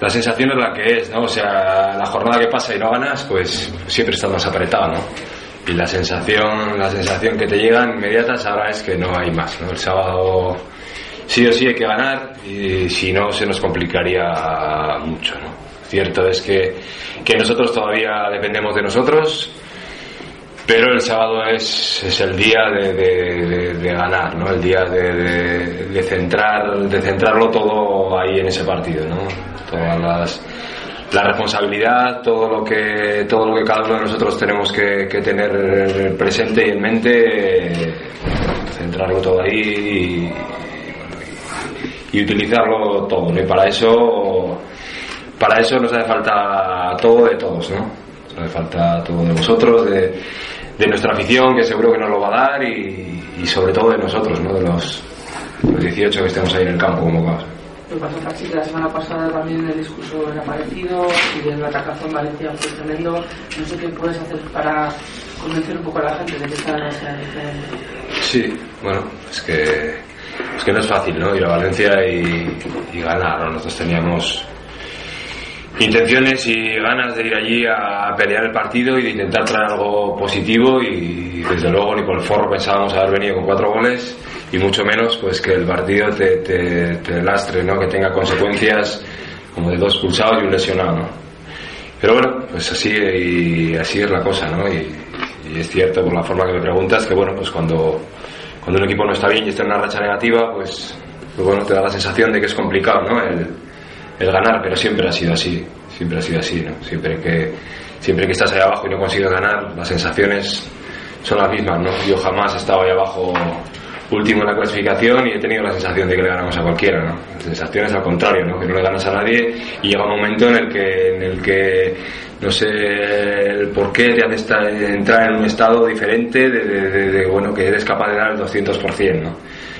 la sensación es la que es, ¿no? O sea, la jornada que pasa y no ganas, pues siempre estás más apretado, ¿no? Y la sensación, la sensación que te llega inmediata ahora es que no hay más, ¿no? El sábado sí o sí hay que ganar y si no se nos complicaría mucho, ¿no? Cierto es que, que nosotros todavía dependemos de nosotros, pero el sábado es, es el día de, de, ganar, ¿no? El día de, de, centrar, de centrarlo todo ahí en ese partido, ¿no? Todas las, la responsabilidad, todo lo que todo lo que cada uno de nosotros tenemos que, que tener presente y en mente, centrarlo todo ahí y, y utilizarlo todo, ¿no? Y para eso para eso nos hace falta todo de todos, ¿no? Nos hace falta todo de vosotros, de, de nuestra afición, que seguro que nos lo va a dar, y, y sobre todo de nosotros, ¿no? De los, los 18 que estemos ahí en el campo convocados. Lo pasó Pachi, la semana pasada también el discurso era parecido y el atacazo en Valencia fue tremendo. No sé qué puedes hacer para convencer un poco a la gente de que esta no sea diferente. Sí, bueno, es que, es que no es fácil, ¿no? Ir a Valencia y, y ganar, ¿no? Nosotros teníamos intenciones y ganas de ir allí a pelear el partido y de intentar traer algo positivo y desde luego ni por el forro pensábamos haber venido con cuatro goles y mucho menos pues que el partido te, te, lastre, ¿no? que tenga consecuencias como de dos pulsados y un lesionado. Pero bueno, pues así y así es la cosa, ¿no? Y, y, es cierto por la forma que me preguntas que bueno, pues cuando, cuando un equipo no está bien y está en una racha negativa, pues, pues bueno, te da la sensación de que es complicado, ¿no? El, el ganar, pero siempre ha sido así, siempre ha sido así. Siempre que, siempre que estás ahí abajo y no consigues ganar, las sensaciones son las mismas, ¿no? Yo jamás he estado ahí abajo último en la clasificación y he tenido la sensación de que le ganamos a cualquiera, ¿no? La sensación es al contrario, ¿no? Que no le ganas a nadie y llega un momento en el que, en el que no sé por qué te hace entrar en un estado diferente de, de, bueno, que eres capaz de dar el 200%, ¿no?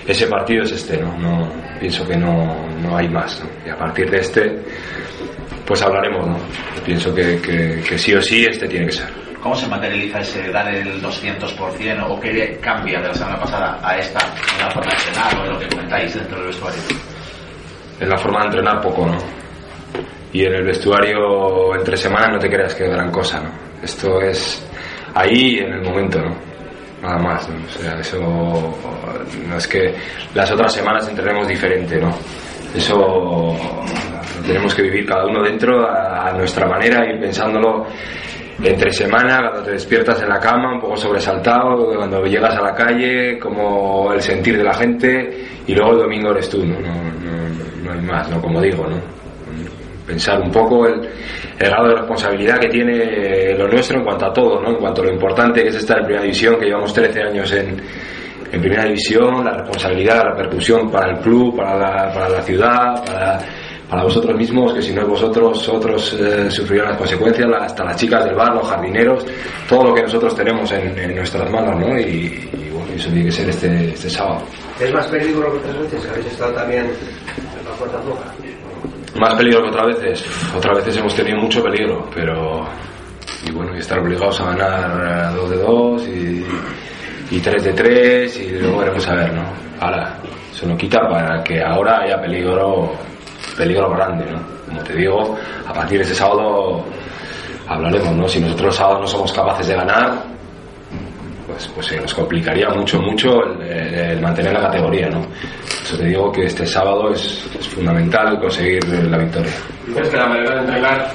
Ese partido es este, ¿no? no pienso que no, no hay más, ¿no? Y a partir de este, pues hablaremos, ¿no? Pienso que, que, que sí o sí este tiene que ser. ¿Cómo se materializa ese dar el 200% o qué cambia de la semana pasada a esta en la forma de entrenar o en lo que comentáis dentro del vestuario? En la forma de entrenar poco, ¿no? Y en el vestuario entre semanas no te creas que gran cosa, ¿no? Esto es ahí en el momento, ¿no? Nada más, ¿no? O sea, eso no es que las otras semanas entrenemos diferente, ¿no? Eso tenemos que vivir cada uno dentro a, nuestra manera y pensándolo entre semana, cuando te despiertas en la cama, un poco sobresaltado, cuando llegas a la calle, como el sentir de la gente, y luego el domingo eres tú, ¿no? No, no, no hay más, ¿no? Como digo, ¿no? Pensar un poco el, grado de responsabilidad que tiene lo nuestro en cuanto a todo, ¿no? En cuanto a lo importante que es estar en primera división, que llevamos 13 años en, en primera división, la responsabilidad, la repercusión para el club, para la, para la ciudad, para vosotros mismos, que si no es vosotros, otros eh, sufrirán las consecuencias, hasta las chicas del bar, los jardineros, todo lo que nosotros tenemos en, nuestras manos, ¿no? Y, bueno, eso tiene que ser este, este sábado. ¿Es más peligro que otras veces? ¿Habéis estado también en la puerta? Más peligro que otras veces. Otras veces hemos tenido mucho peligro, pero. Y bueno, y estar obligados a ganar 2 de 2 y, y 3 de 3 y luego veremos a ver, ¿no? Ahora, se nos quita para que ahora haya peligro peligro grande, ¿no? Como te digo, a partir de ese sábado hablaremos, ¿no? Si nosotros los sábados no somos capaces de ganar, pues, pues se nos complicaría mucho, mucho el, el, mantener la categoría, ¿no? Eso te digo que este sábado es, es fundamental conseguir la victoria. Dices que la manera de entrenar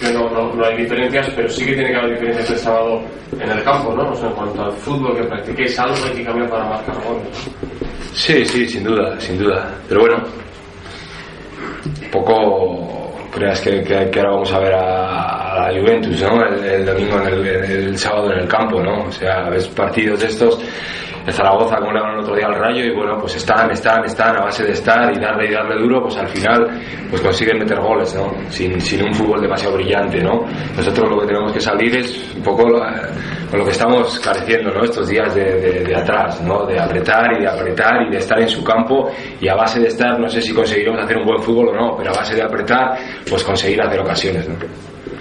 que no, no, no, hay diferencias, pero sí que tiene que haber diferencias el sábado en el campo, ¿no? O sea, en cuanto al fútbol que practiquéis, algo hay que cambiar para marcar goles. Sí, sí, sin duda, sin duda. Pero bueno, poco creas que, que, que, ahora vamos a ver a, a la Juventus, ¿no? El, el domingo, en el, el, sábado en el campo, ¿no? O sea, ves partidos de estos, el Zaragoza como le el otro día al Rayo y bueno, pues están, están, están a base de estar y darle y darle duro, pues al final pues consiguen meter goles, ¿no? Sin, sin un fútbol demasiado brillante, ¿no? Nosotros lo que tenemos que salir es un poco con lo que estamos careciendo, ¿no? Estos días de, de, de atrás, ¿no? De apretar y de apretar y de estar en su campo y a base de estar, no sé si conseguiremos hacer un buen fútbol o no, pero a base de apretar, pues conseguir hacer ocasiones, ¿no?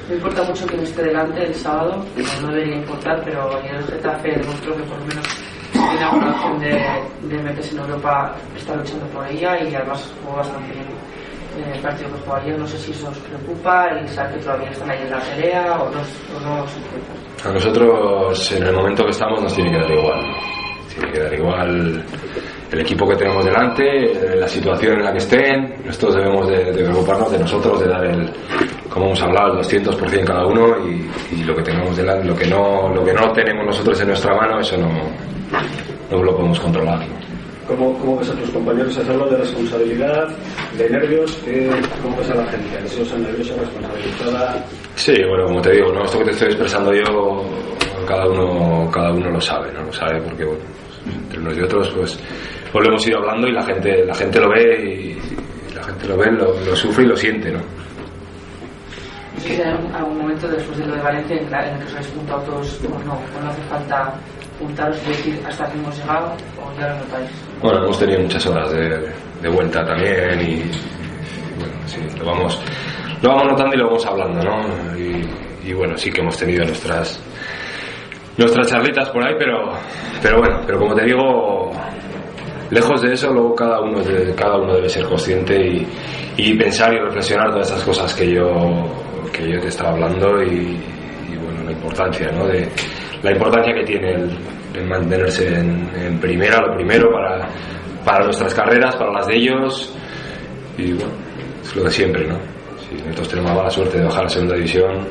No importa mucho que no esté delante el sábado, no debería importar, pero ayer el Getafe demostró que por lo menos tiene alguna opción de, de meterse en Europa, está luchando por ella y además jugó bastante bien. en el partido que jugó ayer. No sé si eso os preocupa y saber que todavía están ahí en la pelea o no, o no os preocupa. A nosotros, en el momento que estamos, nos tiene que dar igual. Tiene que dar igual el equipo que tenemos delante, la situación en la que estén. Nosotros debemos de, de preocuparnos de nosotros, de dar el, como hemos hablado, el 200% cada uno y, y, lo que tengamos delante, lo que no, lo que no tenemos nosotros en nuestra mano, eso no, no lo podemos controlar. ¿Cómo, ¿Cómo ves a tus compañeros? Has hablado de responsabilidad, de nervios. ¿qué, ¿Cómo ves a la gente? ¿Ansiosa, nerviosa, responsabilizada? Sí, bueno, como te digo, ¿no? esto que te estoy expresando yo, cada uno, cada uno lo sabe, ¿no? Lo sabe porque, bueno, entre unos y otros, pues, pues lo hemos ido hablando y la gente, la gente lo ve y, la gente lo ve, lo, lo sufre y lo siente, ¿no? Si hay algún, momento después de lo de Valencia en, el que os habéis juntado todos o no, o no hace falta juntaros y decir hasta aquí hemos llegado o ya lo notáis. Bueno, hemos tenido muchas horas de, de vuelta también y, bueno, sí, lo vamos, lo vamos notando y lo vamos hablando, ¿no? Y, y bueno, sí que hemos tenido nuestras nuestras charlitas por ahí, pero pero bueno, pero como te digo, lejos de eso, luego cada uno cada uno debe ser consciente y, y pensar y reflexionar todas esas cosas que yo que yo te estaba hablando y, y bueno, la importancia, ¿no? De, la importancia que tiene el, el mantenerse en, en, primera, lo primero para, para nuestras carreras, para las de ellos. Y bueno, es lo de siempre, ¿no? Si nosotros tenemos la mala suerte de bajar a segunda división,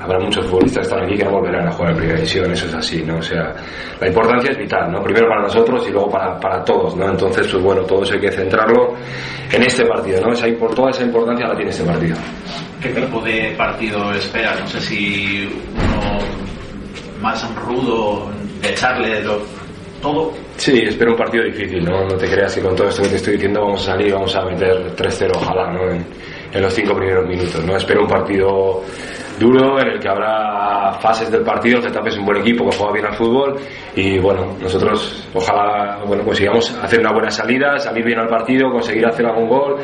habrá muchos futbolistas que están aquí que no volverán a jugar en primera división, eso es así, ¿no? O sea, la importancia es vital, ¿no? Primero para nosotros y luego para, para todos, ¿no? Entonces, pues bueno, todo eso hay que centrarlo en este partido, ¿no? Esa, toda esa importancia la tiene este partido. ¿Qué tipo de partido esperas? No sé si uno más rudo, de echarle lo, todo. Sí, espero un partido difícil, ¿no? No te creas que con todo esto que te estoy diciendo vamos a salir vamos a meter 3-0, ojalá, ¿no? En, en, los cinco primeros minutos, ¿no? Espero un partido duro en el que habrá fases del partido, Getafe es un buen equipo que juega bien al fútbol y bueno, nosotros ojalá bueno, consigamos hacer una buena salida, salir bien al partido, conseguir hacer algún gol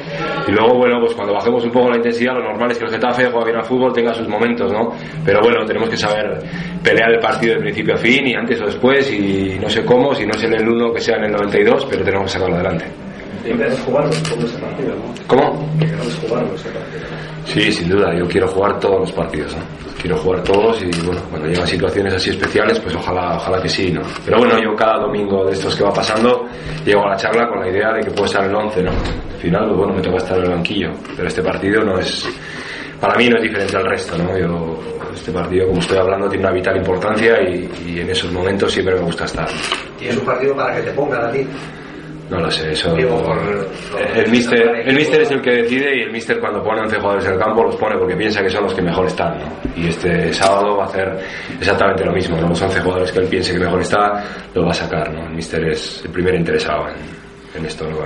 y luego bueno, pues cuando bajemos un poco la intensidad, lo normal es que el Getafe juega bien al fútbol, tenga sus momentos, ¿no? Pero bueno, tenemos que saber pelear el partido de principio a fin y antes o después y no sé cómo, si no es en el 1 que sea en el 92, pero tenemos que sacarlo adelante. ¿Quieres jugar todo ese partido, no? ¿Cómo? ¿Quieres jugar ese partido? Sí, sin duda, yo quiero jugar todos los partidos, ¿no? Quiero jugar todos y bueno, cuando llegan situaciones así especiales, pues ojalá, ojalá que sí, ¿no? Pero bueno, yo cada domingo de estos que va pasando, llego a la charla con la idea de que puedo estar en el 11, ¿no? Al final, pues bueno, me toca estar en el banquillo, pero este partido no es, para mí no es diferente al resto, ¿no? Yo, este partido, como estoy hablando, tiene una vital importancia y, y en esos momentos siempre me gusta estar. ¿Y es un partido para que te pongan a ti? No lo sé, eso. El mister, el mister es el que decide y el mister cuando pone 11 jugadores en el campo los pone porque piensa que son los que mejor están, ¿no? Y este sábado va a hacer exactamente lo mismo, ¿no? Los 11 jugadores que él piense que mejor está, los va a sacar, ¿no? El mister es el primer interesado en, en esto, no.